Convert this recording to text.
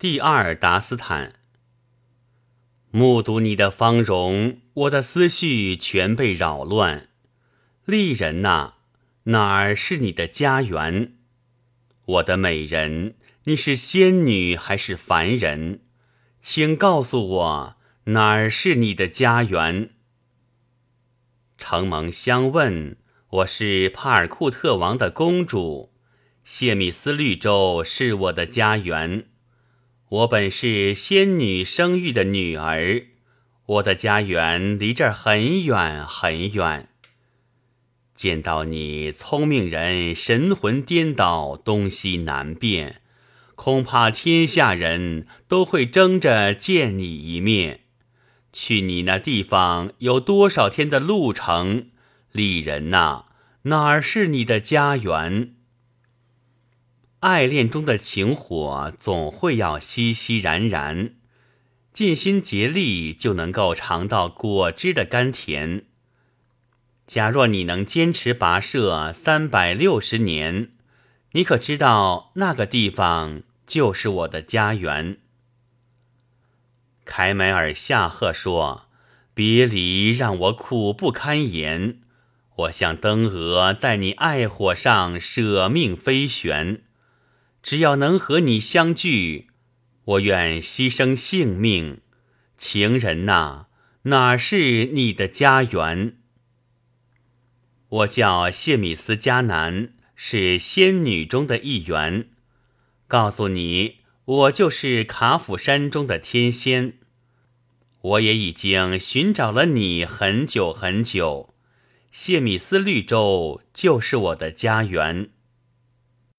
第二达斯坦，目睹你的芳容，我的思绪全被扰乱。丽人呐，哪儿是你的家园？我的美人，你是仙女还是凡人？请告诉我，哪儿是你的家园？承蒙相问，我是帕尔库特王的公主，谢米斯绿洲是我的家园。我本是仙女生育的女儿，我的家园离这儿很远很远。见到你，聪明人神魂颠倒，东西难辨，恐怕天下人都会争着见你一面。去你那地方有多少天的路程？丽人呐，哪儿是你的家园？爱恋中的情火总会要熙熙然然，尽心竭力就能够尝到果汁的甘甜。假若你能坚持跋涉三百六十年，你可知道那个地方就是我的家园？凯美尔下赫说：“别离让我苦不堪言，我像灯蛾在你爱火上舍命飞旋。”只要能和你相聚，我愿牺牲性命。情人呐，哪是你的家园？我叫谢米斯迦南，是仙女中的一员。告诉你，我就是卡府山中的天仙。我也已经寻找了你很久很久。谢米斯绿洲就是我的家园。